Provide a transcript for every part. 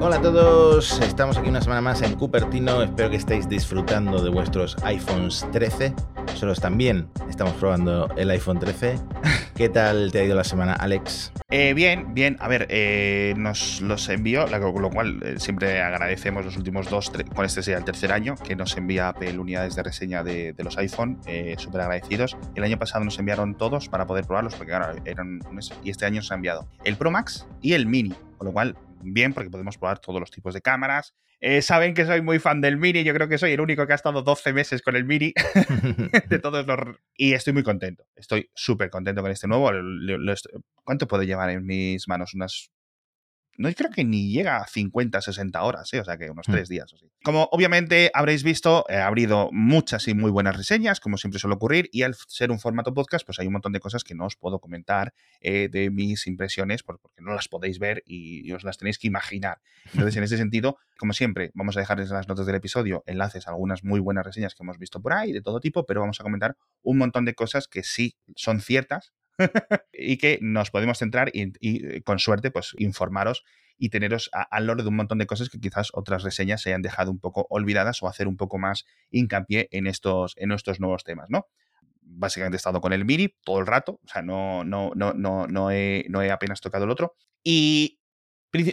Hola a todos, estamos aquí una semana más en Cupertino, espero que estéis disfrutando de vuestros iPhones 13. Nosotros también estamos probando el iPhone 13. ¿Qué tal te ha ido la semana, Alex? Eh, bien, bien. A ver, eh, nos los envió, lo cual eh, siempre agradecemos los últimos dos, con este sería el tercer año, que nos envía Apple unidades de reseña de, los iPhone, súper agradecidos. El año pasado nos enviaron todos para poder probarlos, porque claro, eran y este año nos ha enviado el Pro Max y el Mini, con lo cual bien porque podemos probar todos los tipos de cámaras. Eh, saben que soy muy fan del Mini, yo creo que soy el único que ha estado 12 meses con el Mini de todos los... Y estoy muy contento, estoy súper contento con este nuevo. ¿Cuánto puede llevar en mis manos? Unas no creo que ni llega a 50, 60 horas, ¿eh? o sea que unos mm. tres días. Así. Como obviamente habréis visto, he abrido muchas y muy buenas reseñas, como siempre suele ocurrir, y al ser un formato podcast, pues hay un montón de cosas que no os puedo comentar eh, de mis impresiones, porque no las podéis ver y os las tenéis que imaginar. Entonces, en ese sentido, como siempre, vamos a dejarles en las notas del episodio enlaces a algunas muy buenas reseñas que hemos visto por ahí, de todo tipo, pero vamos a comentar un montón de cosas que sí son ciertas, y que nos podemos centrar y, con suerte, pues informaros y teneros al loro de un montón de cosas que quizás otras reseñas se hayan dejado un poco olvidadas o hacer un poco más hincapié en estos, en estos nuevos temas, ¿no? Básicamente he estado con el Mini todo el rato, o sea, no, no, no, no, no, he, no he apenas tocado el otro. Y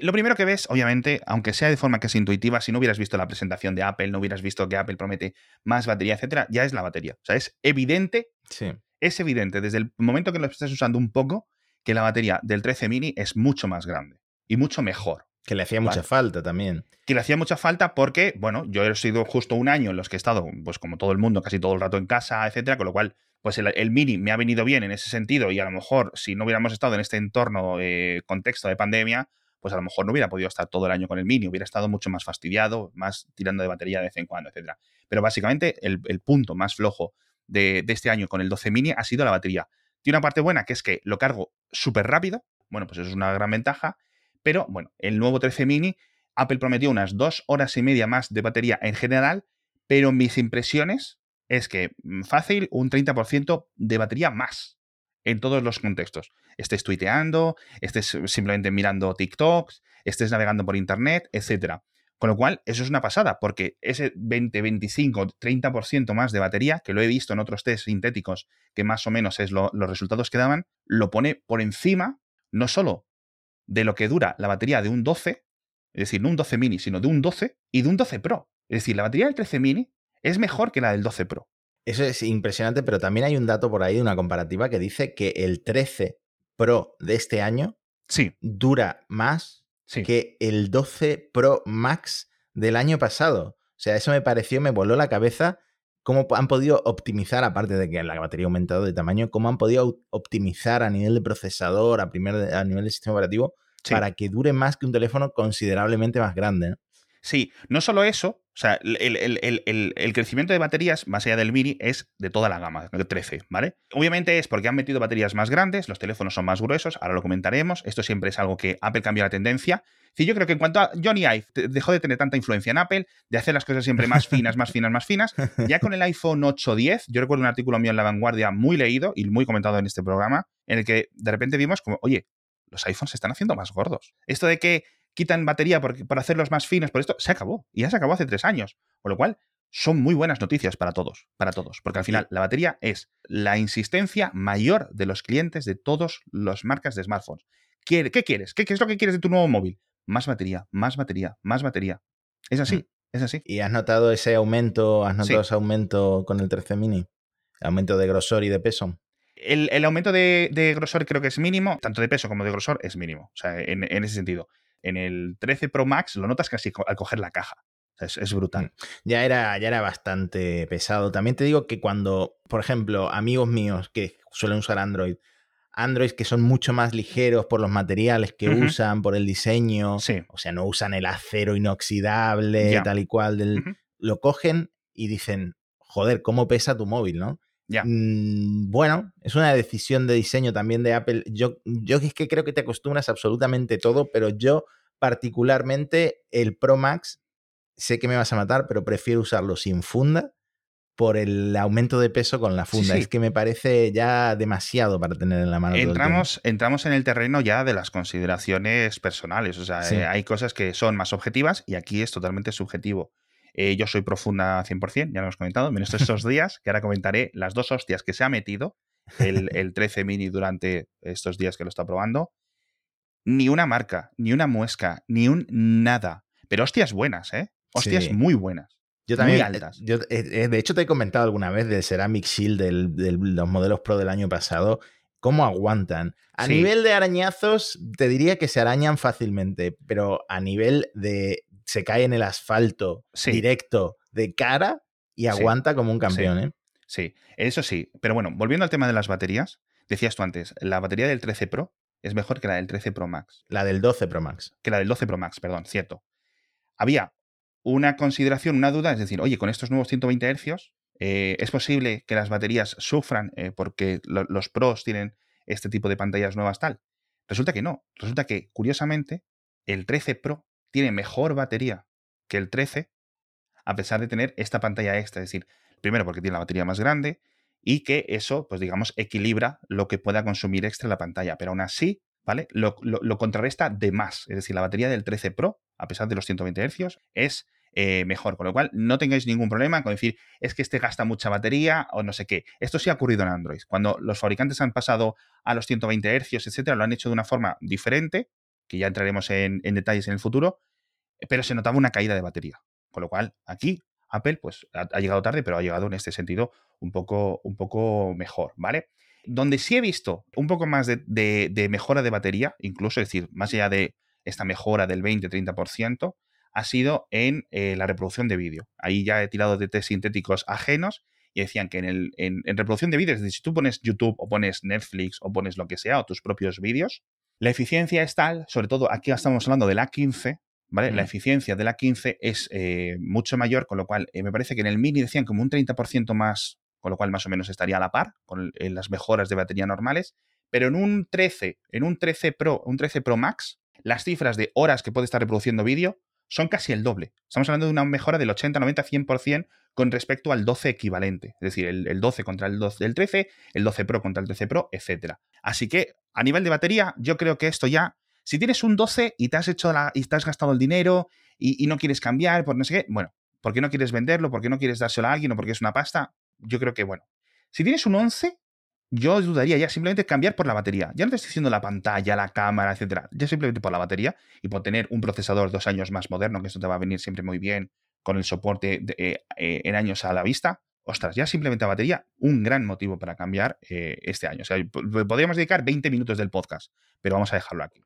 lo primero que ves, obviamente, aunque sea de forma que es intuitiva, si no hubieras visto la presentación de Apple, no hubieras visto que Apple promete más batería, etcétera, ya es la batería. O sea, es evidente sí es evidente desde el momento que lo estás usando un poco que la batería del 13 mini es mucho más grande y mucho mejor. Que le hacía mucha falta también. Que le hacía mucha falta porque, bueno, yo he sido justo un año en los que he estado, pues como todo el mundo, casi todo el rato en casa, etcétera, con lo cual, pues el, mini me ha venido bien en ese sentido y a lo mejor si no hubiéramos estado en este entorno, eh, contexto de pandemia, pues a lo mejor no hubiera podido estar todo el año con el mini, hubiera estado mucho más fastidiado, más tirando de batería de vez en cuando, etcétera. Pero básicamente el, el punto más flojo de, este año con el 12 mini ha sido la batería. Tiene una parte buena que es que lo cargo súper rápido, bueno, pues eso es una gran ventaja, pero bueno, el nuevo 13 mini, Apple prometió unas dos horas y media más de batería en general, pero mis impresiones es que mm, fácil un 30% de batería más en todos los contextos. Estés tuiteando, estés simplemente mirando TikToks, estés navegando por internet, etcétera. Con lo cual, eso es una pasada, porque ese 20, 25, 30% más de batería, que lo he visto en otros test sintéticos, que más o menos es los resultados que daban, lo pone por encima, no solo de lo que dura la batería de un 12, es decir, no un 12 mini, sino de un 12 y de un 12 Pro. Es decir, la batería del 13 mini es mejor que la del 12 Pro. Eso es impresionante, pero también hay un dato por ahí de una comparativa que dice que el 13 Pro de este año sí. dura más que el 12 Pro Max del año pasado. O sea, eso me pareció, me voló la cabeza cómo han podido optimizar, aparte de que la batería ha aumentado de tamaño, cómo han podido optimizar a nivel de procesador, a, primer, a nivel de sistema operativo, para que dure más que un teléfono considerablemente más grande. Sí, no solo eso, o sea, el, crecimiento de baterías, más allá del Mini, es de toda la gama, de 13, ¿vale? Obviamente es porque han metido baterías más grandes, los teléfonos son más gruesos, ahora lo comentaremos. Esto siempre es algo que Apple cambió la tendencia. Sí, yo creo que en cuanto a Johnny Ive dejó de tener tanta influencia en Apple, de hacer las cosas siempre más finas, más finas, más finas. Ya con el iPhone 8 10, yo recuerdo un artículo mío en La Vanguardia muy leído y muy comentado en este programa, en el que de repente vimos como, oye, los iPhones se están haciendo más gordos. Esto de que quitan batería por, para hacerlos más finos, por esto, se acabó. Y ya se acabó hace tres años. Con lo cual, son muy buenas noticias para todos, para todos. Porque al final, la batería es la insistencia mayor de los clientes de todas las marcas de smartphones. ¿Qué, quieres? ¿Qué, es lo que quieres de tu nuevo móvil? Más batería, más batería, más batería. Es así, mm. es así. ¿Y has notado ese aumento, has notado ese aumento con el 13 mini? ¿Aumento de grosor y de peso? El, aumento de, grosor creo que es mínimo, tanto de peso como de grosor es mínimo, o sea, en ese sentido en el 13 Pro Max lo notas casi al coger la caja. Es, brutal. Mm. Ya era, ya era bastante pesado. También te digo que cuando, por ejemplo, amigos míos que suelen usar Android, Android que son mucho más ligeros por los materiales que usan, por el diseño, o sea, no usan el acero inoxidable, tal y cual, del, lo cogen y dicen, joder, ¿cómo pesa tu móvil, no? Mm, bueno, es una decisión de diseño también de Apple. Yo, yo es que creo que te acostumbras absolutamente todo, pero yo particularmente el Pro Max, sé que me vas a matar, pero prefiero usarlo sin funda por el aumento de peso con la funda. Es que me parece ya demasiado para tener en la mano. Entramos, entramos en el terreno ya de las consideraciones personales. O sea, eh, hay cosas que son más objetivas y aquí es totalmente subjetivo. Eh, yo soy profunda 100%, ya lo hemos comentado, menos estos días, que ahora comentaré las dos hostias que se ha metido el, el 13 mini durante estos días que lo está probando. Ni una marca, ni una muesca, ni un nada. Pero hostias buenas, ¿eh? Hostias muy buenas. Yo también, muy altas. Yo, eh, eh, de hecho, te he comentado alguna vez del Ceramic Shield de los modelos Pro del año pasado, cómo aguantan. A nivel de arañazos, te diría que se arañan fácilmente, pero a nivel de se cae en el asfalto directo de cara y aguanta como un campeón. ¿eh? Sí, eso sí. Pero bueno, volviendo al tema de las baterías, decías tú antes, la batería del 13 Pro es mejor que la del 13 Pro Max. La del 12 Pro Max. Que la del 12 Pro Max, perdón, cierto. Había una consideración, una duda, es decir, oye, con estos nuevos 120 Hz, eh, ¿es posible que las baterías sufran eh, porque los pros tienen este tipo de pantallas nuevas tal? Resulta que no. Resulta que, curiosamente, el 13 Pro tiene mejor batería que el 13, a pesar de tener esta pantalla extra. Es decir, primero porque tiene la batería más grande y que eso, pues digamos, equilibra lo que pueda consumir extra la pantalla. Pero aún así, ¿vale? Lo, contrarresta de más. Es decir, la batería del 13 Pro, a pesar de los 120 Hz, es eh, mejor. Con lo cual, no tengáis ningún problema con decir, es que este gasta mucha batería o no sé qué. Esto sí ha ocurrido en Android. Cuando los fabricantes han pasado a los 120 Hz, etcétera, lo han hecho de una forma diferente, que ya entraremos en, detalles en el futuro, pero se notaba una caída de batería. Con lo cual, aquí Apple pues ha, llegado tarde, pero ha llegado en este sentido un poco, un poco mejor, ¿vale? Donde sí he visto un poco más de, mejora de batería, incluso, es decir, más allá de esta mejora del 20-30%, ha sido en eh, la reproducción de vídeo. Ahí ya he tirado de test sintéticos ajenos y decían que en, el, en, reproducción de vídeo, es decir, si tú pones YouTube o pones Netflix o pones lo que sea o tus propios vídeos, la eficiencia es tal, sobre todo aquí estamos hablando de la 15, ¿vale? La eficiencia de la 15 es eh, mucho mayor, con lo cual eh, me parece que en el Mini decían como un 30% más, con lo cual más o menos estaría a la par con las mejoras de batería normales, pero en un 13, en un 13 Pro, un 13 Pro Max, las cifras de horas que puede estar reproduciendo vídeo son casi el doble. Estamos hablando de una mejora del 80, 90, 100% con respecto al 12 equivalente. Es decir, el, 12 contra el 12 del 13, el 12 Pro contra el 13 Pro, etc. Así que a nivel de batería, yo creo que esto ya si tienes un 12 y te has hecho la, y te has gastado el dinero y, no quieres cambiar, por no sé qué, bueno, ¿por qué no quieres venderlo? ¿Por qué no quieres dárselo a alguien o porque es una pasta? Yo creo que, bueno, si tienes un 11, yo dudaría ya simplemente cambiar por la batería. Ya no te estoy diciendo la pantalla, la cámara, etcétera. Ya simplemente por la batería y por tener un procesador dos años más moderno, que eso te va a venir siempre muy bien con el soporte eh, eh, en años a la vista. Ostras, ya simplemente la batería, un gran motivo para cambiar eh, este año. O sea, podríamos dedicar 20 minutos del podcast, pero vamos a dejarlo aquí.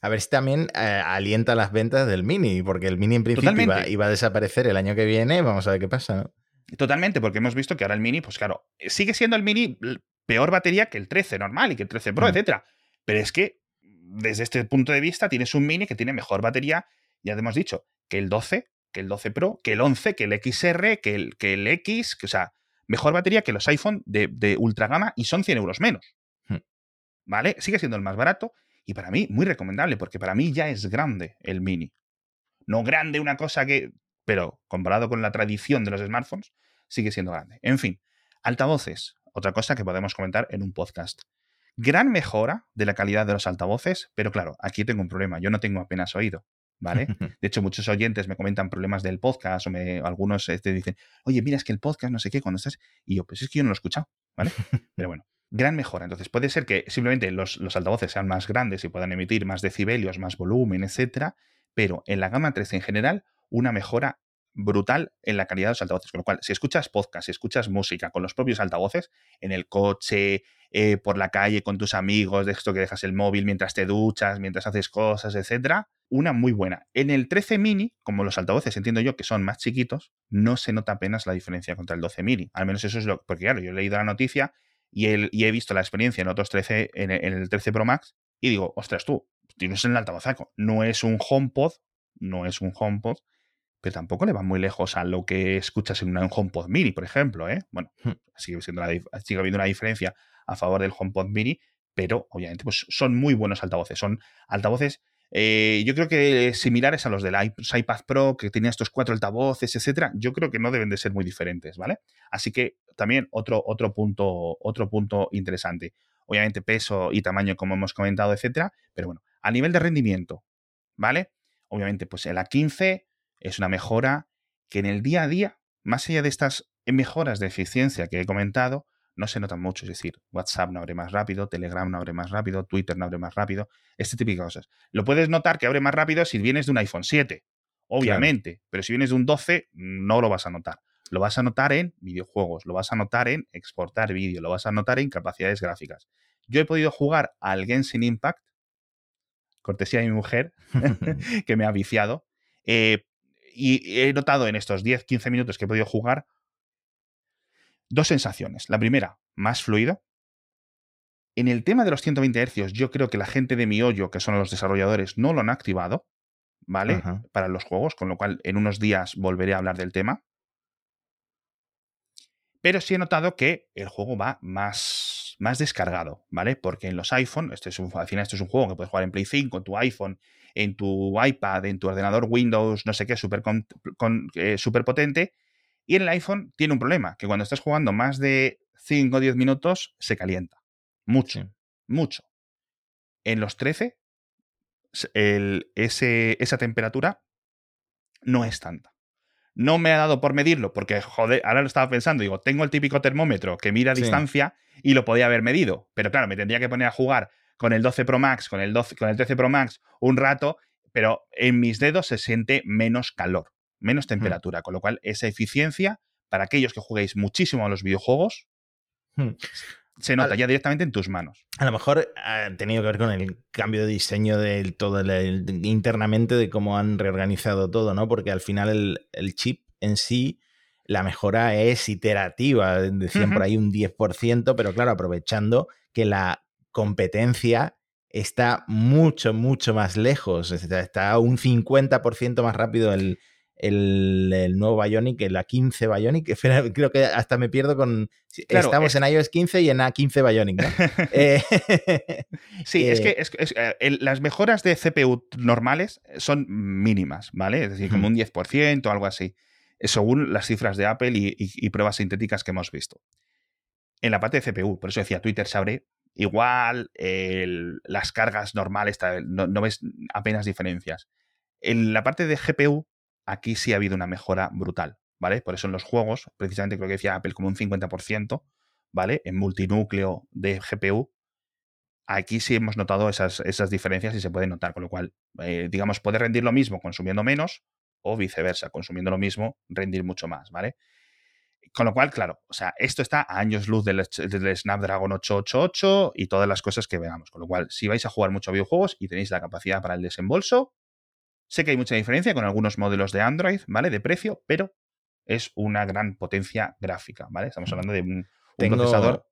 A ver si también eh, alienta las ventas del Mini, porque el Mini en principio iba, a desaparecer el año que viene. Vamos a ver qué pasa. Totalmente, porque hemos visto que ahora el Mini, pues claro, sigue siendo el Mini peor batería que el 13 normal y que el 13 Pro, mm. etcétera. Pero es que desde este punto de vista tienes un Mini que tiene mejor batería, ya te hemos dicho, que el 12, que el 12 Pro, que el 11, que el XR, que el, que el X, que, o sea, mejor batería que los iPhone de, de ultra gama y son 100 euros menos. Hmm. ¿Vale? Sigue siendo el más barato y para mí, muy recomendable, porque para mí ya es grande el mini. No grande una cosa que... Pero comparado con la tradición de los smartphones, sigue siendo grande. En fin, altavoces, otra cosa que podemos comentar en un podcast. Gran mejora de la calidad de los altavoces, pero claro, aquí tengo un problema, yo no tengo apenas oído. ¿Vale? De hecho, muchos oyentes me comentan problemas del podcast o me, algunos te este, dicen, oye, mira, es que el podcast no sé qué, cuando estás. Y yo, pues es que yo no lo he escuchado, ¿vale? Pero bueno, gran mejora. Entonces puede ser que simplemente los, altavoces sean más grandes y puedan emitir más decibelios, más volumen, etcétera, pero en la gama 13 en general, una mejora brutal en la calidad de los altavoces. Con lo cual, si escuchas podcast, si escuchas música con los propios altavoces, en el coche, eh, por la calle, con tus amigos, de esto que dejas el móvil mientras te duchas, mientras haces cosas, etcétera, una muy buena. En el 13 mini, como los altavoces entiendo yo que son más chiquitos, no se nota apenas la diferencia contra el 12 mini. Al menos eso es lo porque claro, yo he leído la noticia y, he visto la experiencia en otros 13, en, el 13 Pro Max, y digo, ostras, tú, tienes el altavozaco. No es un HomePod, no es un HomePod, pero tampoco le va muy lejos a lo que escuchas en un HomePod Mini, por ejemplo, ¿eh? Bueno, hmm. sigue, siendo sigue habiendo una diferencia a favor del HomePod Mini, pero obviamente pues son muy buenos altavoces. Son altavoces Eh, yo creo que similares a los del iPad Pro, que tenía estos cuatro altavoces, etcétera, yo creo que no deben de ser muy diferentes, ¿vale? Así que también otro, otro, punto, otro punto interesante. Obviamente peso y tamaño, como hemos comentado, etcétera, pero bueno, a nivel de rendimiento, ¿vale? Obviamente, pues el A15 es una mejora que en el día a día, más allá de estas mejoras de eficiencia que he comentado, no se notan mucho. Es decir, WhatsApp no abre más rápido, Telegram no abre más rápido, Twitter no abre más rápido, este tipo de cosas. Lo puedes notar que abre más rápido si vienes de un iPhone 7, obviamente, pero si vienes de un 12, no lo vas a notar. Lo vas a notar en videojuegos, lo vas a notar en exportar vídeo, lo vas a notar en capacidades gráficas. Yo he podido jugar al Genshin Impact, cortesía de mi mujer, que me ha viciado, eh, y he notado en estos 10-15 minutos que he podido jugar Dos sensaciones. La primera, más fluido. En el tema de los 120 Hz, yo creo que la gente de mi hoyo, que son los desarrolladores, no lo han activado, ¿vale? Para los juegos, con lo cual en unos días volveré a hablar del tema. Pero sí he notado que el juego va más, más descargado, ¿vale? Porque en los iPhone, este es un, al final esto es un juego que puedes jugar en Play 5, en tu iPhone, en tu iPad, en tu ordenador Windows, no sé qué, súper eh, super potente, y en el iPhone tiene un problema, que cuando estás jugando más de 5 o 10 minutos se calienta. Mucho, mucho. En los 13, esa temperatura no es tanta. No me ha dado por medirlo, porque, joder, ahora lo estaba pensando, digo, tengo el típico termómetro que mira a distancia y lo podía haber medido, pero claro, me tendría que poner a jugar con el 12 Pro Max, con el, 12, con el 13 Pro Max un rato, pero en mis dedos se siente menos calor menos temperatura, con lo cual esa eficiencia, para aquellos que juguéis muchísimo a los videojuegos, se nota ya directamente en tus manos. A lo mejor ha tenido que ver con el cambio de diseño del todo internamente de cómo han reorganizado todo, ¿no? Porque al final el, chip en sí, la mejora es iterativa, decían por ahí un 10%, pero claro, aprovechando que la competencia está mucho, mucho más lejos, está un 50% más rápido el, el, nuevo Bionic, el A15 Bionic. Creo que hasta me pierdo con. estamos en iOS 15 y en A15 Bionic, ¿no? Eh, sí, es que eh, las mejoras de CPU normales son mínimas, ¿vale? Es decir, como un 10% o algo así, según las cifras de Apple y, pruebas sintéticas que hemos visto. En la parte de CPU, por eso decía Twitter se abre igual, las cargas normales, no ves apenas diferencias. En la parte de GPU aquí sí ha habido una mejora brutal, ¿vale? Por eso en los juegos, precisamente creo que decía Apple como un 50%, ¿vale? En multinúcleo de GPU, aquí sí hemos notado esas, esas diferencias y se pueden notar, con lo cual, eh, digamos, puede rendir lo mismo consumiendo menos o viceversa, consumiendo lo mismo, rendir mucho más, ¿vale? Con lo cual, claro, o sea, esto está a años luz del, del, Snapdragon 888 y todas las cosas que veamos. Con lo cual, si vais a jugar mucho a videojuegos y tenéis la capacidad para el desembolso, Sé que hay mucha diferencia con algunos modelos de Android, ¿vale? De precio, pero es una gran potencia gráfica, ¿vale? Estamos hablando de un, procesador.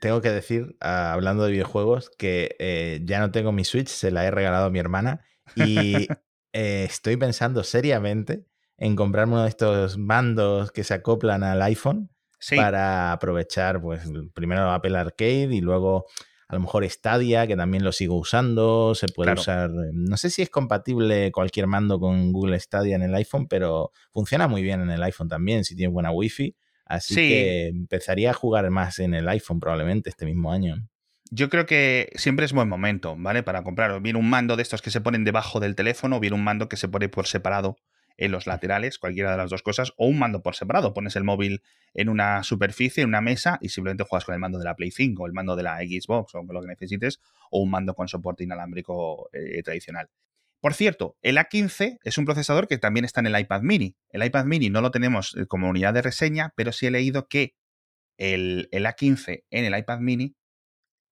Tengo que decir, ah, hablando de videojuegos, que eh, ya no tengo mi Switch, se la he regalado a mi hermana y eh, estoy pensando seriamente en comprarme uno de estos mandos que se acoplan al iPhone para aprovechar, pues, primero Apple Arcade y luego a lo mejor Stadia, que también lo sigo usando, se puede usar, eh, no sé si es compatible cualquier mando con Google Stadia en el iPhone, pero funciona muy bien en el iPhone también, si tiene buena Wi-Fi. Así que empezaría a jugar más en el iPhone probablemente este mismo año. Yo creo que siempre es buen momento, ¿vale? Para comprar. Viene un mando de estos que se ponen debajo del teléfono, o viene un mando que se pone por separado en los laterales, cualquiera de las dos cosas, o un mando por separado. Pones el móvil en una superficie, en una mesa, y simplemente juegas con el mando de la Play 5, o el mando de la Xbox, o lo que necesites, o un mando con soporte inalámbrico eh, tradicional. Por cierto, el A15 es un procesador que también está en el iPad mini. El iPad mini no lo tenemos eh, como unidad de reseña, pero sí he leído que el, el A15 en el iPad mini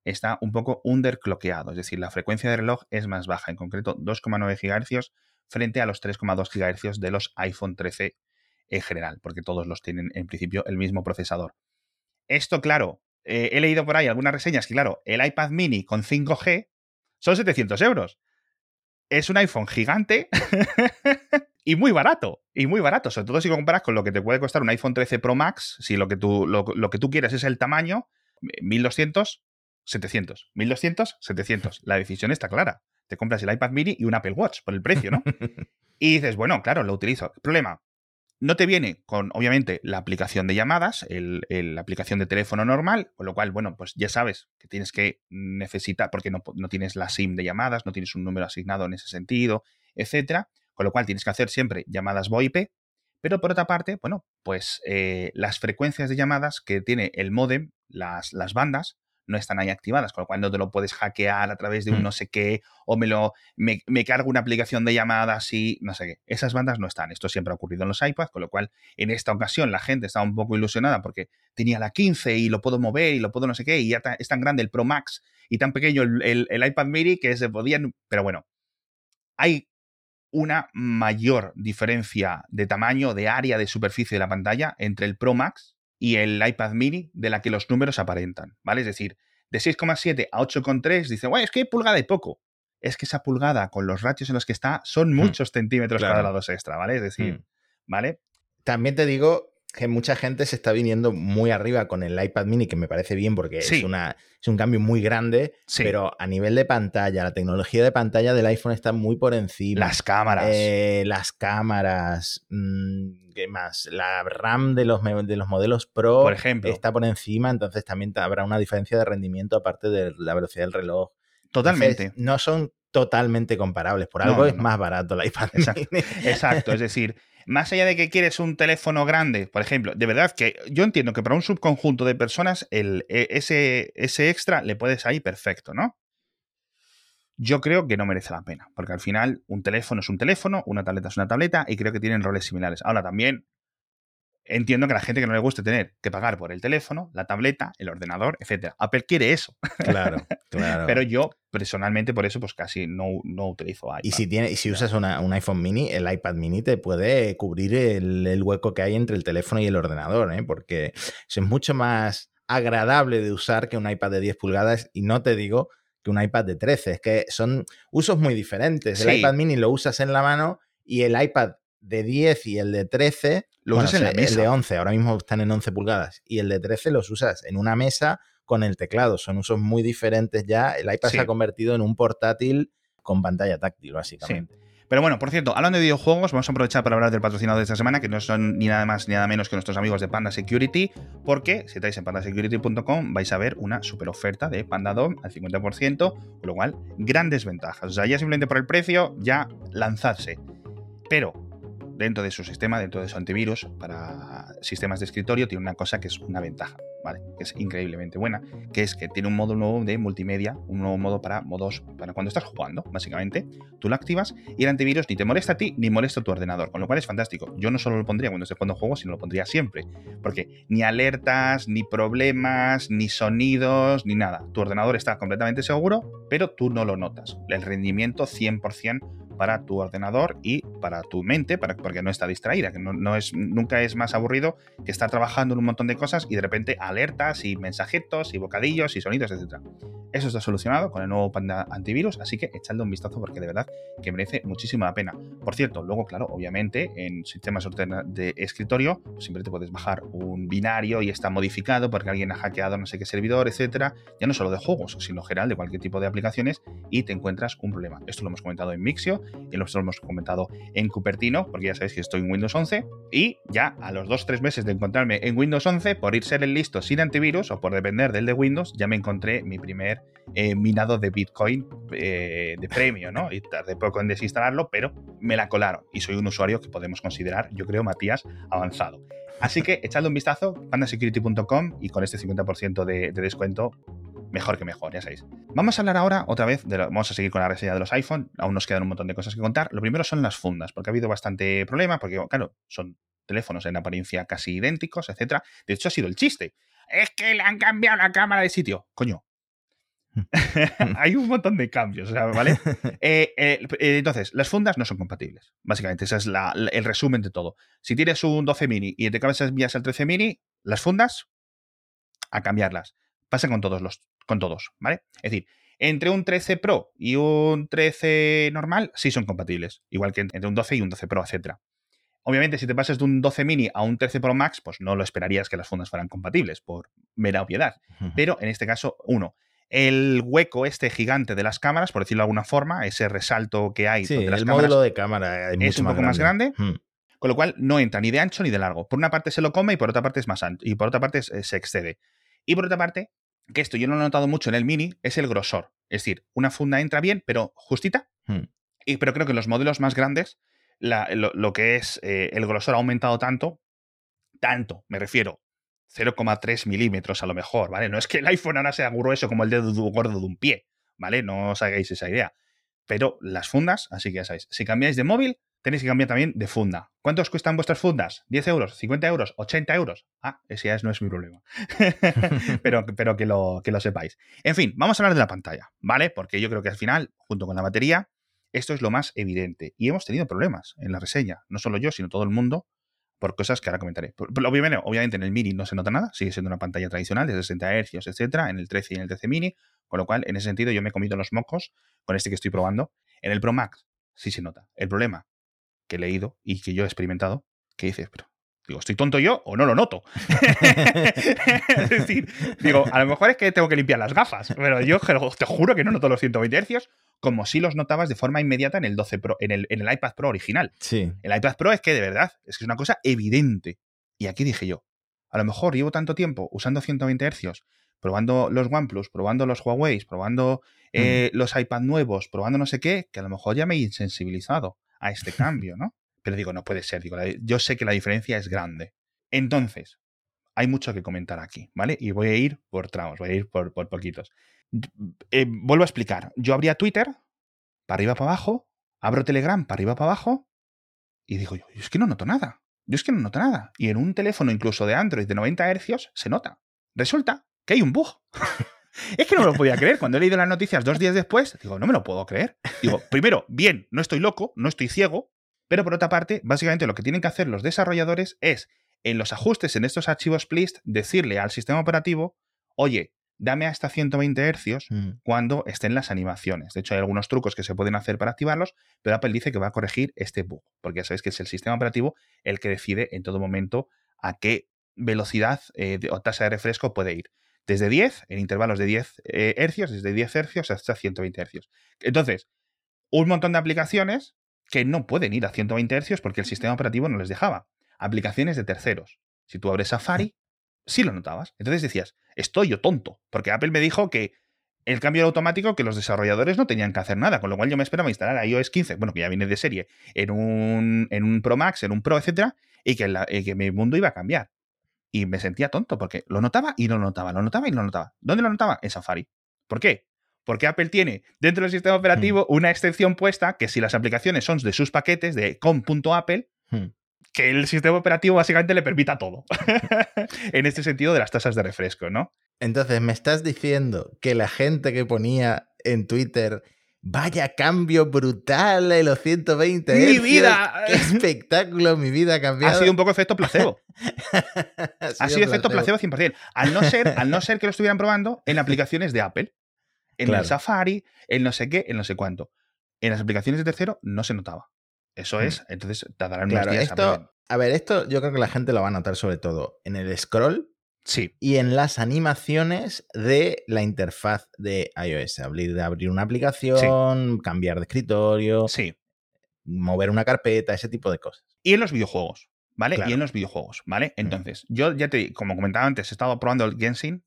está un poco underclockeado, es decir, la frecuencia de reloj es más baja, en concreto 2,9 GHz frente a los 3,2 GHz de los iPhone 13 en general, porque todos los tienen en principio el mismo procesador. Esto, claro, eh, he leído por ahí algunas reseñas que, claro, el iPad mini con 5G son 700 euros. Es un iPhone gigante y muy barato. Y muy barato, sobre todo si comparas con lo que te puede costar un iPhone 13 Pro Max, si lo que tú, lo que tú quieres es el tamaño, 1200, 700. 1200, 700. La decisión está clara te compras el iPad mini y un Apple Watch por el precio, ¿no? y dices, bueno, claro, lo utilizo. Problema, no te viene con, obviamente, la aplicación de llamadas, la aplicación de teléfono normal, con lo cual, bueno, pues ya sabes que tienes que necesitar, porque no, no, tienes la SIM de llamadas, no tienes un número asignado en ese sentido, etcétera. Con lo cual tienes que hacer siempre llamadas VoIP. Pero por otra parte, bueno, pues eh, las frecuencias de llamadas que tiene el modem, las, las bandas, no están ahí activadas, con lo cual no te lo puedes hackear a través de un mm. no sé qué, o me lo me, cargo una aplicación de llamadas y no sé qué. Esas bandas no están. Esto siempre ha ocurrido en los iPads, con lo cual en esta ocasión la gente estaba un poco ilusionada porque tenía la 15 y lo puedo mover y lo puedo no sé qué, y ya es tan grande el Pro Max y tan pequeño el, el iPad mini que se podían. Pero bueno, hay una mayor diferencia de tamaño, de área, de superficie de la pantalla entre el Pro Max y el iPad mini de la que los números aparentan, ¿vale? Es decir, de 6,7 a 8,3 dice, bueno, es que hay pulgada y poco. Es que esa pulgada con los ratios en los que está son hmm. muchos centímetros cuadrados extra, ¿vale? Es decir, hmm. ¿vale? También te digo que mucha gente se está viniendo muy arriba con el iPad mini, que me parece bien porque es, una, es un cambio muy grande, pero a nivel de pantalla, la tecnología de pantalla del iPhone está muy por encima. Las cámaras. Eh, las cámaras. Mm, ¿Qué más? La RAM de los, de los modelos Pro por ejemplo. está por encima, entonces también habrá una diferencia de rendimiento aparte de la velocidad del reloj. Totalmente. no son totalmente comparables. Por algo es más barato el iPad. Exacto. es decir, más allá de que quieres un teléfono grande, por ejemplo, de verdad que yo entiendo que para un subconjunto de personas el, e, ese, ese extra le puedes ahí perfecto, ¿no? Yo creo que no merece la pena, porque al final un teléfono es un teléfono, una tableta es una tableta y creo que tienen roles similares. Ahora también entiendo que a la gente que no le guste tener que pagar por el teléfono, la tableta, el ordenador, etcétera. Apple quiere eso. Claro, claro. Pero yo, personalmente, por eso, pues casi no, no utilizo iPad. Y si, tiene, y si usas un iPhone mini, el iPad mini te puede cubrir el, hueco que hay entre el teléfono y el ordenador, ¿eh? porque es mucho más agradable de usar que un iPad de 10 pulgadas y no te digo que un iPad de 13, es que son usos muy diferentes. El iPad mini lo usas en la mano y el iPad de 10 y el de 13 lo usas en la mesa. El de 11, ahora mismo están en 11 pulgadas. Y el de 13 los usas en una mesa con el teclado. Son usos muy diferentes ya. El iPad se ha convertido en un portátil con pantalla táctil, básicamente. Pero bueno, por cierto, hablando de videojuegos, vamos a aprovechar para hablar del patrocinado de esta semana, que no son ni nada más ni nada menos que nuestros amigos de Panda Security, porque si estáis en pandasecurity.com vais a ver una super oferta de Panda Dom al 50%, con lo cual, grandes ventajas. O sea, ya simplemente por el precio, ya lanzarse. Pero dentro de su sistema, dentro de su antivirus, para sistemas de escritorio, tiene una cosa que es una ventaja, ¿vale? Que es increíblemente buena, que es que tiene un modo nuevo de multimedia, un nuevo modo para modos, para cuando estás jugando, básicamente. Tú lo activas y el antivirus ni te molesta a ti ni molesta a tu ordenador, con lo cual es fantástico. Yo no solo lo pondría cuando esté jugando juegos, sino lo pondría siempre, porque ni alertas, ni problemas, ni sonidos, ni nada. Tu ordenador está completamente seguro, pero tú no lo notas. El rendimiento 100% para tu ordenador y para tu mente, para, porque no está distraída, que no, es, nunca es más aburrido que estar trabajando en un montón de cosas y de repente alertas y mensajitos y bocadillos y sonidos, etc. Eso está solucionado con el nuevo Panda Antivirus, así que echadle un vistazo porque de verdad que merece muchísimo la pena. Por cierto, luego, claro, obviamente en sistemas de escritorio pues siempre te puedes bajar un binario y está modificado porque alguien ha hackeado no sé qué servidor, etcétera, ya no solo de juegos, sino en general de cualquier tipo de aplicaciones y te encuentras un problema. Esto lo hemos comentado en Mixio y lo hemos comentado en Cupertino, porque ya sabéis que estoy en Windows 11, y ya a los 2-3 meses de encontrarme en Windows 11, por ir ser el listo sin antivirus o por depender del de Windows, ya me encontré mi primer eh, minado de Bitcoin eh, de premio, ¿no? Y tardé poco en desinstalarlo, pero me la colaron y soy un usuario que podemos considerar, yo creo, Matías, avanzado. Así que echadle un vistazo, pandasecurity.com y con este 50% de descuento mejor que mejor, ya sabéis. Vamos a hablar ahora otra vez, de vamos a seguir con la reseña de los iPhone, aún nos quedan un montón de cosas que contar. Lo primero son las fundas, porque ha habido bastante problema, porque claro, son teléfonos en apariencia casi idénticos, etcétera. De hecho, ha sido el chiste. Es que le han cambiado la cámara de sitio. Coño, hay un montón de cambios, ¿vale? Eh, eh, eh, entonces, las fundas no son compatibles. Básicamente, ese es el resumen de todo. Si tienes un 12 mini y te cambias al 13 mini, las fundas, a cambiarlas. Pasa con todos los con todos, ¿vale? Es decir, entre un 13 Pro y un 13 normal sí son compatibles, igual que entre un 12 y un 12 Pro, etc. Obviamente, si te pasas de un 12 mini a un 13 Pro Max, pues no lo esperarías que las fundas fueran compatibles, por mera obviedad. Pero en este caso, uno, el hueco este gigante de las cámaras, por decirlo de alguna forma, ese resalto que hay. Sí, las el cámaras módulo de cámara es, es un poco más grande. Mm. Con lo cual no entra ni de ancho ni de largo. Por una parte se lo come y por otra parte es más ancho. Y por otra parte eh, se excede. Y por otra parte, que esto yo no lo he notado mucho en el mini, es el grosor. Es decir, una funda entra bien, pero justita. Mm. Y, pero creo que en los modelos más grandes, la- lo, lo que es eh, el grosor ha aumentado tanto, tanto, me refiero, 0,3 milímetros a lo mejor, ¿vale? No es que el iPhone ahora sea grueso como el dedo gordo de un pie, ¿vale? No os hagáis esa idea. Pero las fundas, así que ya sabéis, si cambiáis de móvil, tenéis que cambiar también de funda. ¿Cuántos cuestan vuestras fundas? ¿10 euros? ¿50 euros? ¿80 euros? Ah, ese ya no es mi problema. pero pero que, lo, que lo sepáis. En fin, vamos a hablar de la pantalla, ¿vale? Porque yo creo que al final, junto con la batería, esto es lo más evidente. Y hemos tenido problemas en la reseña, no solo yo, sino todo el mundo, por cosas que ahora comentaré. Obviamente, obviamente en el Mini no se nota nada, sigue siendo una pantalla tradicional de 60 Hz, etcétera, en el 13 y en el 13 Mini, con lo cual, en ese sentido, yo me he comido los mocos con este que estoy probando. En el Pro Max sí se nota. El problema que he leído y que yo he experimentado, que dices, pero digo, ¿estoy tonto yo o no lo noto? es decir, digo, a lo mejor es que tengo que limpiar las gafas, pero yo te juro que no noto los 120 Hz como si los notabas de forma inmediata en el 12 Pro, en el, en el iPad Pro original. Sí. El iPad Pro es que de verdad, es que es una cosa evidente. Y aquí dije yo, a lo mejor llevo tanto tiempo usando 120 Hz, probando los OnePlus, probando los Huawei, probando eh, los iPad nuevos, probando no sé qué, que a lo mejor ya me he insensibilizado a este cambio, ¿no? Pero digo, no puede ser, digo, yo sé que la diferencia es grande. Entonces, hay mucho que comentar aquí, ¿vale? Y voy a ir por tramos, voy a ir por, por poquitos. Eh, vuelvo a explicar. Yo abría Twitter, para arriba, para abajo, abro Telegram, para arriba, para abajo, y digo yo, yo es que no noto nada. Yo es que no noto nada. Y en un teléfono incluso de Android de 90 Hz se nota. Resulta que hay un bug. es que no me lo podía creer. Cuando he leído las noticias dos días después, digo, no me lo puedo creer. Digo, primero, bien, no estoy loco, no estoy ciego, pero por otra parte, básicamente lo que tienen que hacer los desarrolladores es, en los ajustes en estos archivos PLIST, decirle al sistema operativo, oye, dame hasta 120 Hz Mm. cuando estén las animaciones. De hecho, hay algunos trucos que se pueden hacer para activarlos, pero Apple dice que va a corregir este bug, porque ya sabéis que es el sistema operativo el que decide en todo momento a qué velocidad eh, o tasa de refresco puede ir. Desde 10, en intervalos de 10 eh, hercios, desde 10 hercios hasta 120 hercios. Entonces, un montón de aplicaciones que no pueden ir a 120 hercios porque el sistema operativo no les dejaba. Aplicaciones de terceros. Si tú abres Safari, sí lo notabas. Entonces decías, estoy yo tonto, porque Apple me dijo que el cambio automático que los desarrolladores no tenían que hacer nada, con lo cual yo me esperaba instalar iOS 15, bueno, que ya viene de serie, en un, en un Pro Max, en un Pro, etcétera, y que, y que mi mundo iba a cambiar. Y me sentía tonto, porque lo notaba y no lo notaba, lo notaba y no lo notaba. ¿Dónde lo notaba? En Safari. ¿Por qué? Porque Apple tiene dentro del sistema operativo una excepción puesta que si las aplicaciones son de sus paquetes de com.apple, Mm. que el sistema operativo básicamente le permita todo. en este sentido de las tasas de refresco, ¿no? Entonces, ¿me estás diciendo que la gente que ponía en Twitter, vaya cambio brutal en los 120 ¡Mi hercios, vida! ¡Qué espectáculo! Mi vida ha cambiado. Ha sido un poco efecto placebo. Ha ha sido efecto placebo 100%. Al no, ser, al no ser que lo estuvieran probando en aplicaciones de Apple. En Claro. el Safari, en no sé qué, en no sé cuánto. En las aplicaciones de tercero no se notaba. Eso Hmm. es, entonces tardarán unos Claro, días. a esto, a ver, esto yo creo que la gente lo va a notar sobre todo en el scroll Sí, y en las animaciones de la interfaz de iOS. Abrir, abrir una aplicación, cambiar de escritorio, sí. mover una carpeta, ese tipo de cosas. Y en los videojuegos, ¿vale? Claro. Y en los videojuegos, ¿vale? Entonces, yo ya te, como comentaba antes, he estado probando el Genshin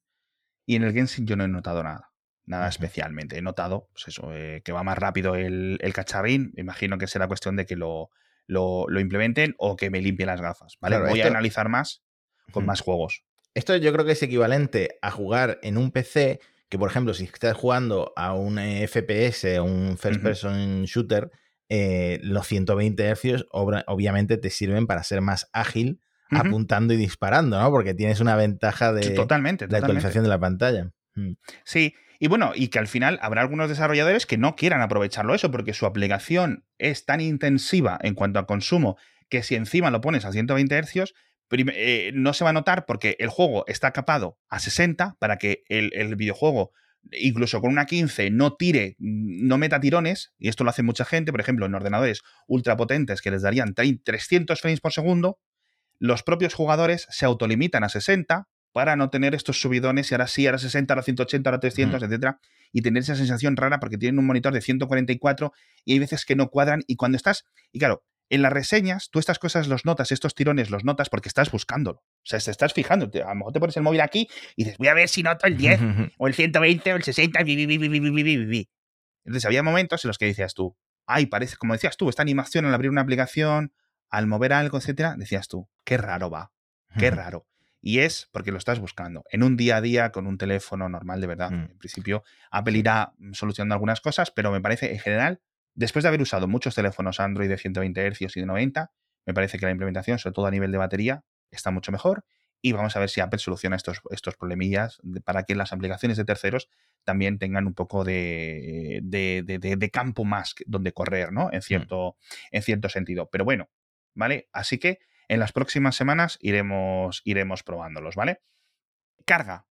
y en el Genshin yo no he notado nada. Nada especialmente. He notado, pues eso, eh, que va más rápido el, el cacharrín. Me imagino que será cuestión de que lo, lo, lo implementen o que me limpien las gafas, ¿vale? Claro, Voy esto- a analizar más con más juegos. Esto yo creo que es equivalente a jugar en un PC, que por ejemplo, si estás jugando a un FPS, un first person shooter, eh, los 120 Hz obviamente te sirven para ser más ágil apuntando y disparando, ¿no? Porque tienes una ventaja de, totalmente, de totalmente. actualización de la pantalla. Mm. Sí, y bueno, y que al final habrá algunos desarrolladores que no quieran aprovecharlo eso porque su aplicación es tan intensiva en cuanto a consumo que si encima lo pones a 120 Hz, eh, no se va a notar porque el juego está capado a 60 para que el, el videojuego, incluso con una 15, no tire, mm, no meta tirones, y esto lo hace mucha gente, por ejemplo, en ordenadores ultra potentes que les darían 30 300 frames por segundo, los propios jugadores se autolimitan a 60 para no tener estos subidones y ahora sí, ahora 60, ahora 180, ahora 300, etcétera, y tener esa sensación rara porque tienen un monitor de 144 y hay veces que no cuadran y cuando estás, y claro, en las reseñas, tú estas cosas los notas, estos tirones los notas porque estás buscándolo. O sea, te estás fijando. A lo mejor te pones el móvil aquí y dices, voy a ver si noto el 10 o el 120 o el 60. Entonces había momentos en los que decías tú, ay, parece, como decías tú, esta animación al abrir una aplicación, al mover algo, etcétera, decías tú, qué raro va, qué raro. Y es porque lo estás buscando. En un día a día con un teléfono normal, de verdad. Mm. En principio, Apple irá solucionando algunas cosas, pero me parece, en general, después de haber usado muchos teléfonos Android de 120 Hz y de 90, me parece que la implementación, sobre todo a nivel de batería, está mucho mejor. Y vamos a ver si Apple soluciona estos, estos problemillas para que las aplicaciones de terceros también tengan un poco de, de, campo más donde correr, ¿no? En mm. cierto, en cierto sentido. Pero bueno, ¿vale? Así que en las próximas semanas iremos, iremos probándolos, ¿vale? Carga.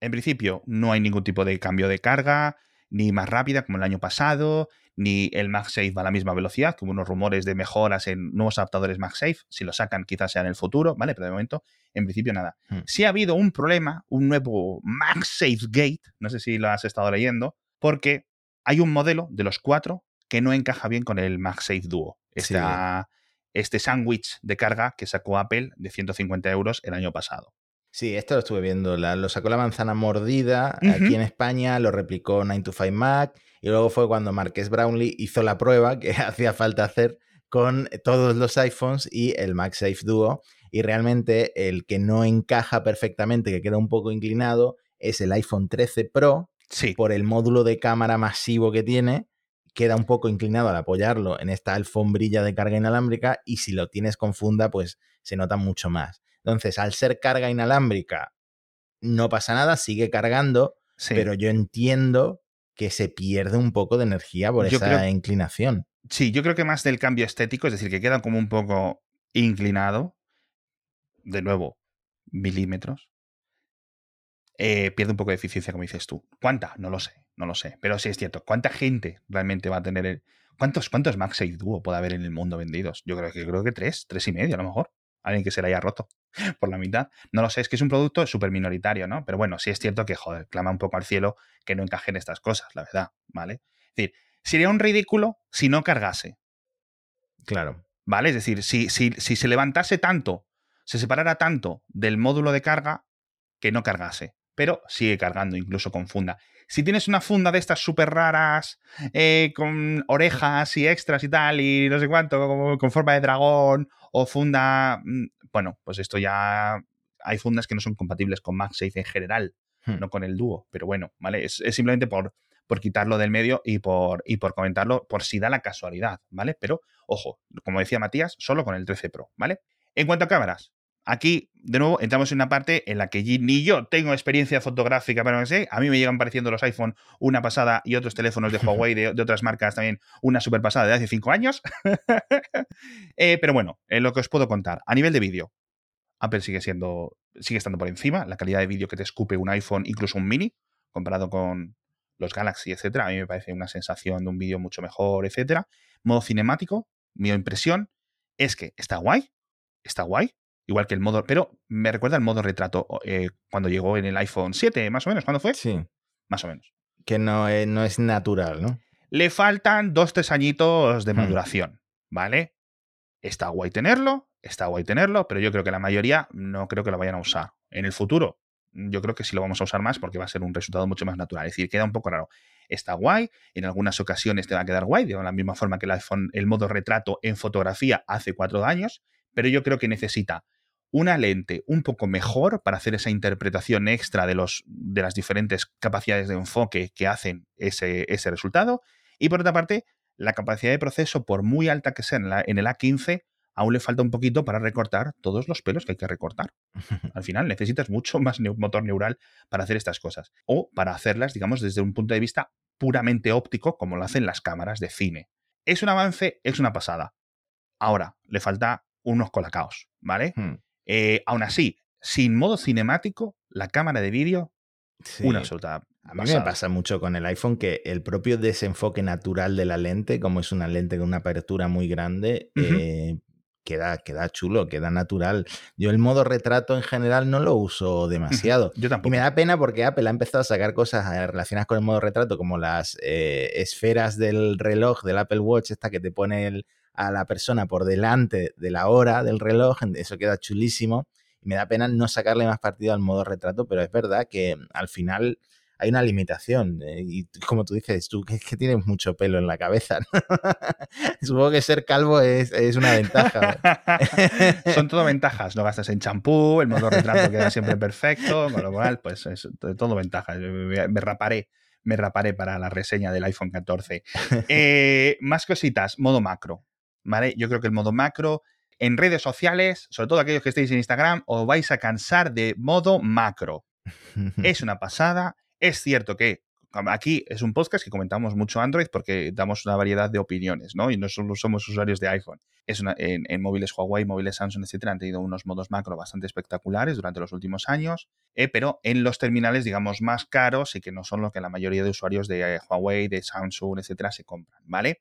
En principio, no hay ningún tipo de cambio de carga, ni más rápida como el año pasado, ni el MagSafe va a la misma velocidad, que hubo unos rumores de mejoras en nuevos adaptadores MagSafe, si lo sacan quizás sea en el futuro, ¿vale? Pero de momento, en principio nada. Hmm. Si ha habido un problema, un nuevo MagSafe Gate, no sé si lo has estado leyendo, porque hay un modelo de los cuatro que no encaja bien con el MagSafe Duo. Esta, este sándwich de carga que sacó Apple de 150 euros el año pasado. Sí, esto lo estuve viendo. lo sacó la manzana mordida aquí en España, lo replicó 9to5 Mac y luego fue cuando Marques Brownlee hizo la prueba que hacía falta hacer con todos los iPhones y el MagSafe Duo. Y realmente el que no encaja perfectamente, que queda un poco inclinado, es el iPhone 13 Pro sí. por el módulo de cámara masivo que tiene queda un poco inclinado al apoyarlo en esta alfombrilla de carga inalámbrica y si lo tienes con funda, pues se nota mucho más. Entonces, al ser carga inalámbrica, no pasa nada, sigue cargando, pero yo entiendo que se pierde un poco de energía por esa inclinación. Sí, yo creo que más del cambio estético, es decir, que queda como un poco inclinado, de nuevo, milímetros, eh, pierde un poco de eficiencia, como dices tú. ¿Cuánta? No lo sé, no lo sé. Pero sí es cierto. ¿Cuánta gente realmente va a tener el... ¿Cuántos, cuántos MagSafe Duo puede haber en el mundo vendidos? Yo creo que creo que tres, tres y medio a lo mejor. Alguien que se le haya roto por la mitad. No lo sé, es que es un producto súper minoritario, ¿no? Pero bueno, sí es cierto que, joder, clama un poco al cielo que no encajen estas cosas, la verdad, ¿vale? Es decir, sería un ridículo si no cargase. Claro. ¿Vale? Es decir, si, si, si se levantase tanto, se separara tanto del módulo de carga, que no cargase pero sigue cargando incluso con funda. Si tienes una funda de estas súper raras, eh, con orejas y extras y tal, y no sé cuánto, con forma de dragón, o funda, mm, bueno, pues esto ya hay fundas que no son compatibles con MagSafe en general, hmm. no con el dúo, pero bueno, ¿vale? Es, simplemente por, por quitarlo del medio y por, y por comentarlo por si da la casualidad, ¿vale? Pero, ojo, como decía Matías, solo con el 13 Pro, ¿vale? En cuanto a cámaras, Aquí, de nuevo, entramos en una parte en la que ni yo tengo experiencia fotográfica, pero no sé, a mí me llegan pareciendo los iPhone una pasada y otros teléfonos de Huawei de, otras marcas también una super pasada de hace cinco años. Eh, pero bueno, en lo que os puedo contar, a nivel de vídeo, Apple sigue siendo, sigue estando por encima, la calidad de vídeo que te escupe un iPhone, incluso un mini, comparado con los Galaxy, etcétera, a mí me parece una sensación de un vídeo mucho mejor, etcétera. Modo cinemático, mi impresión es que está guay, está guay, igual que el modo, pero me recuerda el modo retrato eh, cuando llegó en el iPhone 7, más o menos, ¿cuándo fue? Sí. Más o menos. Que no es, no es natural, ¿no? Le faltan dos, tres añitos de hmm. maduración, ¿vale? Está guay tenerlo, está guay tenerlo, pero yo creo que la mayoría no creo que lo vayan a usar. En el futuro, yo creo que sí lo vamos a usar más porque va a ser un resultado mucho más natural. Es decir, queda un poco raro. Está guay, en algunas ocasiones te va a quedar guay, de la misma forma que el iPhone, el modo retrato en fotografía hace cuatro años, pero yo creo que necesita una lente un poco mejor para hacer esa interpretación extra de, los, de las diferentes capacidades de enfoque que hacen ese, ese, resultado. Y por otra parte, la capacidad de proceso, por muy alta que sea en, en, el A15, aún le falta un poquito para recortar todos los pelos que hay que recortar. Al final necesitas mucho más motor neural para hacer estas cosas. O para hacerlas, digamos, desde un punto de vista puramente óptico, como lo hacen las cámaras de cine. Es un avance, es una pasada. Ahora, le falta unos colacaos, ¿vale? Hmm. Eh, aún así, sin modo cinemático, la cámara de vídeo, una absoluta. A mí me pasa mucho con el iPhone que el propio desenfoque natural de la lente, como es una lente con una apertura muy grande, eh, queda, queda chulo, queda natural. Yo el modo retrato en general no lo uso demasiado. Yo tampoco. Y me da pena porque Apple ha empezado a sacar cosas eh, relacionadas con el modo retrato, como las eh, esferas del reloj del Apple Watch, esta que te pone a la persona por delante de la hora del reloj, eso queda chulísimo. Y me da pena no sacarle más partido al modo retrato, pero es verdad que al final hay una limitación. Eh, y como tú dices, tú que, que, tienes mucho pelo en la cabeza. Supongo que ser calvo es, es una ventaja. Son todo ventajas. No gastas en champú, el modo retrato queda siempre perfecto, con lo cual, pues es todo ventajas. Me raparé. Me raparé para la reseña del iPhone 14. Eh, más cositas, modo macro. ¿Vale? Yo creo que el modo macro en redes sociales, sobre todo aquellos que estéis en Instagram, os vais a cansar de modo macro. es una pasada, es cierto que aquí es un podcast que comentamos mucho Android porque damos una variedad de opiniones, ¿no? Y no solo somos usuarios de iPhone. Es en, móviles Huawei, móviles Samsung, etcétera, han tenido unos modos macro bastante espectaculares durante los últimos años, eh, pero en los terminales, digamos, más caros y que no son lo que la mayoría de usuarios de eh, Huawei, de Samsung, etcétera, se compran, ¿vale?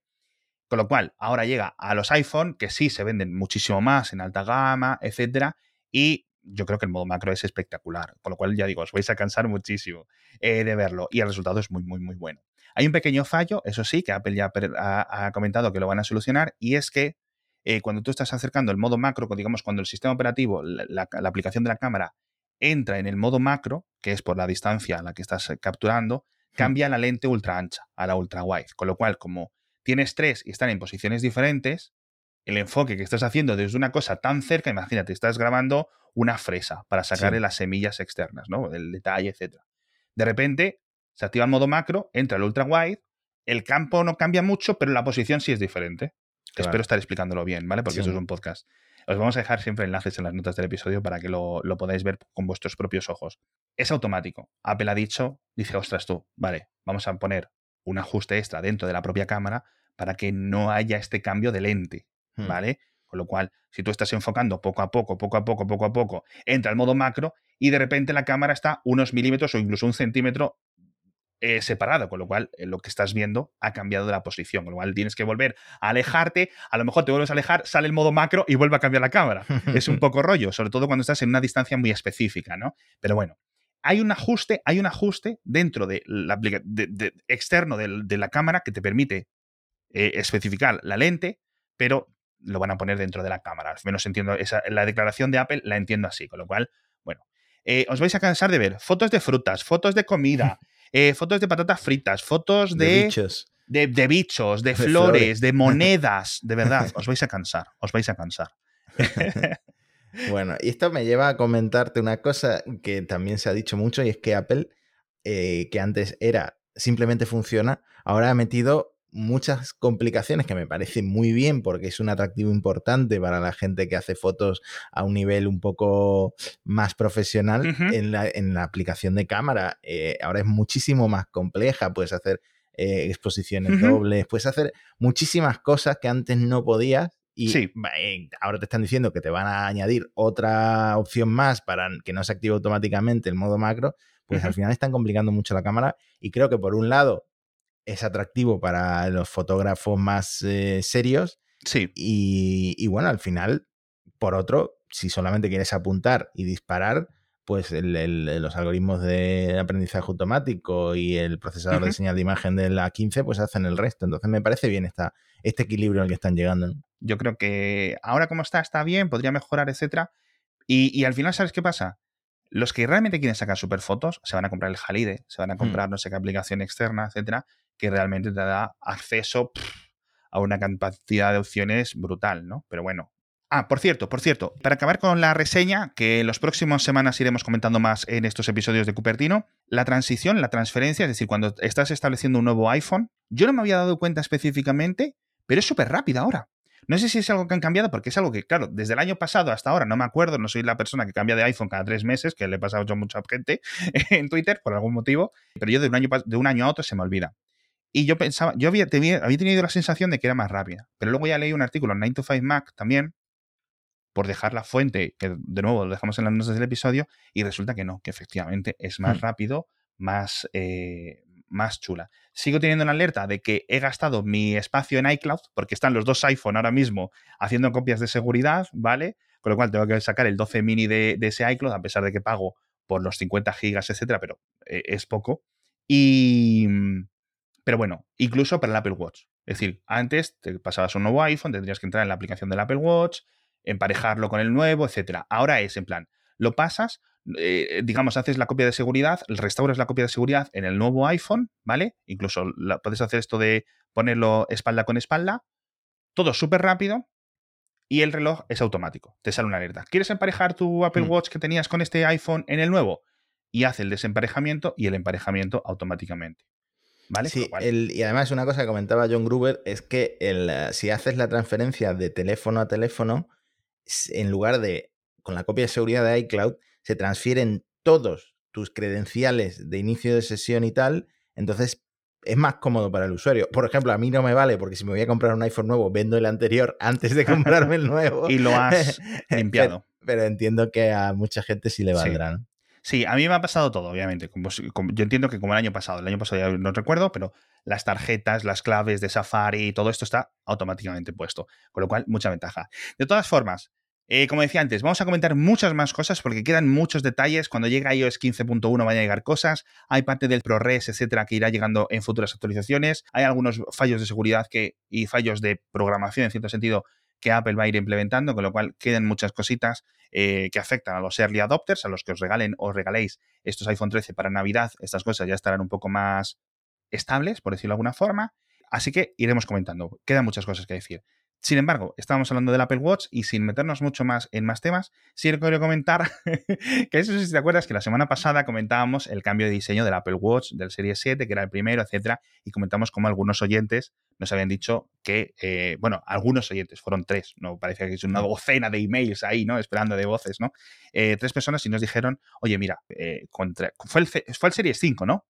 Con lo cual, ahora llega a los iPhone, que sí se venden muchísimo más en alta gama, etcétera, y yo creo que el modo macro es espectacular. Con lo cual, ya digo, os vais a cansar muchísimo eh, de verlo. Y el resultado es muy, muy, muy bueno. Hay un pequeño fallo, eso sí, que Apple ya ha, comentado que lo van a solucionar, y es que eh, cuando tú estás acercando el modo macro, digamos, cuando el sistema operativo, la, aplicación de la cámara, entra en el modo macro, que es por la distancia a la que estás eh, capturando, hmm. cambia la lente ultra ancha a la ultra wide. Con lo cual, como tienes tres y están en posiciones diferentes, el enfoque que estás haciendo desde una cosa tan cerca, imagínate, estás grabando una fresa para sacarle las semillas externas, ¿no? El detalle, etc. De repente, se activa el modo macro, entra el ultra wide, el campo no cambia mucho, pero la posición sí es diferente. Espero estar explicándolo bien, ¿vale? Porque eso es un podcast. Os vamos a dejar siempre enlaces en las notas del episodio para que lo, lo, podáis ver con vuestros propios ojos. Es automático. Apple ha dicho, dice, ostras tú, vale, vamos a poner un ajuste extra dentro de la propia cámara para que no haya este cambio de lente, hmm. ¿vale? Con lo cual, si tú estás enfocando poco a poco, poco a poco, poco a poco, entra el modo macro y de repente la cámara está unos milímetros o incluso un centímetro eh, separado, con lo cual eh, lo que estás viendo ha cambiado de la posición, con lo cual tienes que volver a alejarte, a lo mejor te vuelves a alejar, sale el modo macro y vuelve a cambiar la cámara. es un poco rollo, sobre todo cuando estás en una distancia muy específica, ¿no? Pero bueno, hay un ajuste, hay un ajuste dentro de la de, externo de, la cámara que te permite eh, especificar la lente, pero lo van a poner dentro de la cámara. Al menos entiendo, esa, la declaración de Apple la entiendo así, con lo cual, bueno, eh, os vais a cansar de ver fotos de frutas, fotos de comida, eh, fotos de patatas fritas, fotos de... de bichos. De, bichos, de, flores, de monedas, de verdad, os vais a cansar, os vais a cansar. Bueno, y esto me lleva a comentarte una cosa que también se ha dicho mucho y es que Apple, eh, que antes era simplemente funciona, ahora ha metido muchas complicaciones que me parece muy bien porque es un atractivo importante para la gente que hace fotos a un nivel un poco más profesional en, la, en, la, aplicación de cámara. Eh, ahora es muchísimo más compleja, puedes hacer eh, exposiciones dobles, puedes hacer muchísimas cosas que antes no podías. Y eh, ahora te están diciendo que te van a añadir otra opción más para que no se active automáticamente el modo macro, pues al final están complicando mucho la cámara. Y creo que por un lado es atractivo para los fotógrafos más eh, serios. Sí. Y, bueno, al final, por otro, si solamente quieres apuntar y disparar, pues los algoritmos de aprendizaje automático y el procesador de señal de imagen de la 15, pues hacen el resto. Entonces me parece bien esta, este equilibrio al que están llegando. Yo creo que ahora como está, está bien, podría mejorar, etcétera. Y, y al final, ¿sabes qué pasa? Los que realmente quieren sacar super fotos se van a comprar el Halide, se van a hmm. comprar no sé qué aplicación externa, etcétera, que realmente te da acceso a una cantidad de opciones brutal, ¿no? Pero bueno. Ah, por cierto, por cierto, para acabar con la reseña, que en las próximas semanas iremos comentando más en estos episodios de Cupertino, la transición, la transferencia, es decir, cuando estás estableciendo un nuevo iPhone, yo no me había dado cuenta específicamente, pero es súper rápida ahora. No sé si es algo que han cambiado, porque es algo que, claro, desde el año pasado hasta ahora no me acuerdo, no soy la persona que cambia de iPhone cada tres meses, que le he pasado a mucha gente en Twitter por algún motivo, pero yo de un año, de un año a otro se me olvida. Y yo pensaba, yo había, había tenido la sensación de que era más rápida. Pero luego ya leí un artículo en 9 to 5 Mac también, por dejar la fuente, que de nuevo lo dejamos en las notas del episodio, y resulta que no, que efectivamente es más hmm. rápido, más, eh, más chula. Sigo teniendo una alerta de que he gastado mi espacio en iCloud, porque están los dos iPhone ahora mismo haciendo copias de seguridad, ¿vale? Con lo cual tengo que sacar el 12 mini de, ese iCloud, a pesar de que pago por los 50 gigas, etcétera, pero eh, es poco. Y. Pero bueno, incluso para el Apple Watch. Es decir, antes te pasabas un nuevo iPhone, tendrías que entrar en la aplicación del Apple Watch, emparejarlo con el nuevo, etcétera. Ahora es en plan, lo pasas, eh, digamos, haces la copia de seguridad, restauras la copia de seguridad en el nuevo iPhone, ¿vale? Incluso puedes hacer esto de ponerlo espalda con espalda, todo súper rápido y el reloj es automático, te sale una alerta. ¿Quieres emparejar tu Apple hmm. Watch que tenías con este iPhone en el nuevo? Y hace el desemparejamiento y el emparejamiento automáticamente. ¿Vale? Sí, y además una cosa que comentaba John Gruber es que el, si haces la transferencia de teléfono a teléfono, en lugar de con la copia de seguridad de iCloud, se transfieren todos tus credenciales de inicio de sesión y tal, entonces es más cómodo para el usuario. Por ejemplo, a mí no me vale porque si me voy a comprar un iPhone nuevo, vendo el anterior antes de comprarme el nuevo. y lo has limpiado. Pero, entiendo que a mucha gente sí le valdrá. Sí. a mí me ha pasado todo, obviamente. yo entiendo que como el año pasado, el año pasado ya no recuerdo, pero las tarjetas, las claves de Safari, todo esto está automáticamente puesto. Con lo cual, mucha ventaja. De todas formas, eh, como decía antes, vamos a comentar muchas más cosas porque quedan muchos detalles. Cuando llega iOS 15.1 van a llegar cosas. Hay parte del ProRes, etcétera, que irá llegando en futuras actualizaciones. Hay algunos fallos de seguridad que, y fallos de programación, en cierto sentido, que Apple va a ir implementando, con lo cual quedan muchas cositas eh, que afectan a los early adopters, a los que os regalen o regaléis estos iPhone 13 para Navidad. Estas cosas ya estarán un poco más estables, por decirlo de alguna forma. Así que iremos comentando. Quedan muchas cosas que decir. Sin embargo, estábamos hablando del Apple Watch y sin meternos mucho más en más temas, sí quiero comentar que eso si te acuerdas que la semana pasada comentábamos el cambio de diseño del Apple Watch del Serie 7, que era el primero, etcétera, y comentamos cómo algunos oyentes nos habían dicho que, eh, bueno, algunos oyentes, fueron tres, no parecía que es una docena de emails ahí, ¿no? Esperando de voces, ¿no? Eh, tres personas y nos dijeron, oye, mira, eh, fue, el, fue el Series 5, ¿no?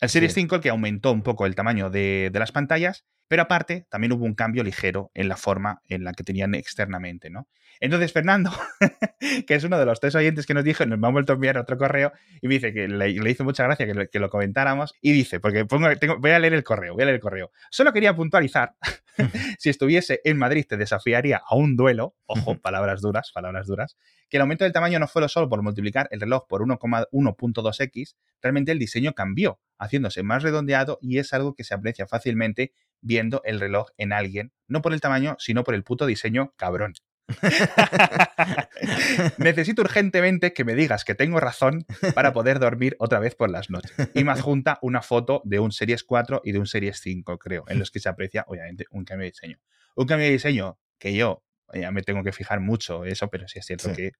El Series 5 el que aumentó un poco el tamaño de, de las pantallas pero aparte, también hubo un cambio ligero en la forma en la que tenían externamente, ¿no? Entonces, Fernando, que es uno de los tres oyentes que nos dijo, nos me ha vuelto a enviar otro correo y me dice que le, hizo mucha gracia que lo, comentáramos y dice, porque voy a leer el correo, voy a leer el correo. Solo quería puntualizar, si estuviese en Madrid te desafiaría a un duelo, ojo, palabras duras, palabras duras, que el aumento del tamaño no fue solo por multiplicar el reloj por 1,1.2x, realmente el diseño cambió, haciéndose más redondeado y es algo que se aprecia fácilmente viendo el reloj en alguien, no por el tamaño, sino por el puto diseño cabrón. Necesito urgentemente que me digas que tengo razón para poder dormir otra vez por las noches. Y me adjunta una foto de un Series 4 y de un Series 5, creo, en los que se aprecia, obviamente, un cambio de diseño. Un cambio de diseño que yo ya me tengo que fijar mucho eso, pero sí es cierto que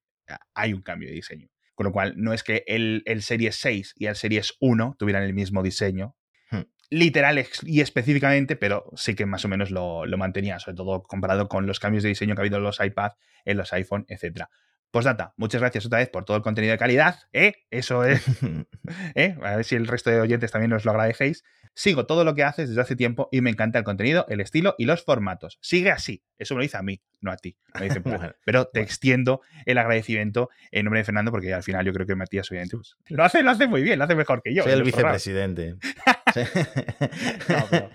hay un cambio de diseño. Con lo cual, no es que el, el Series 6 y el Series 1 tuvieran el mismo diseño, literal y específicamente, pero sí que más o menos lo, mantenía, sobre todo comparado con los cambios de diseño que ha habido en los iPad, en los iPhone, etc. Postdata, muchas gracias otra vez por todo el contenido de calidad, ¿eh? Eso es. ¿eh? A ver si el resto de oyentes también os lo agradecéis. Sigo todo lo que haces desde hace tiempo y me encanta el contenido, el estilo y los formatos. Sigue así. Eso me lo dice a mí, no a ti. pero te extiendo el agradecimiento en nombre de Fernando porque al final yo creo que Matías obviamente pues, lo hace, lo hace muy bien, lo hace mejor que yo. Soy el vicepresidente. pero,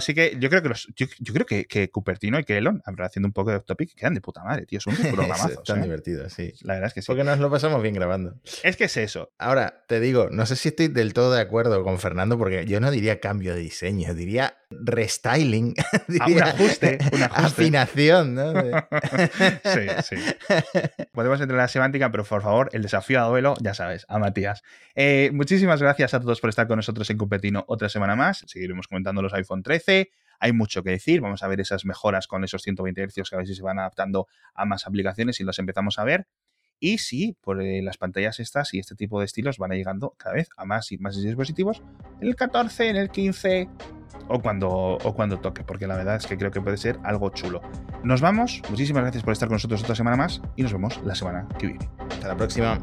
sí que yo creo que los, yo, creo que, que, Cupertino y que Elon, haciendo un poco de topic, quedan de puta madre, tío. Son programazos. Están ¿eh? divertidos, sí. La verdad es que sí. Porque nos lo pasamos bien grabando. Es que es eso. Ahora, te digo, no sé si estoy del todo de acuerdo con Fernando, porque yo no diría cambio de diseño, diría restyling. Ah, un ajuste, un ajuste. Afinación, ¿no? sí, sí. Podemos entrar en la semántica, pero por favor, el desafío a duelo, ya sabes, a Matías. Eh, muchísimas gracias a todos por estar con nosotros en Cupertino otra semana más. Seguiremos comentando los iPhone 13. Hay mucho que decir. Vamos a ver esas mejoras con esos 120 Hz que a ver si se van adaptando a más aplicaciones y los empezamos a ver. Y sí, por eh, las pantallas estas y este tipo de estilos van llegando cada vez a más y más dispositivos en el 14, en el 15 o cuando, o cuando toque, porque la verdad es que creo que puede ser algo chulo. Nos vamos, muchísimas gracias por estar con nosotros otra semana más y nos vemos la semana que viene. Hasta la próxima.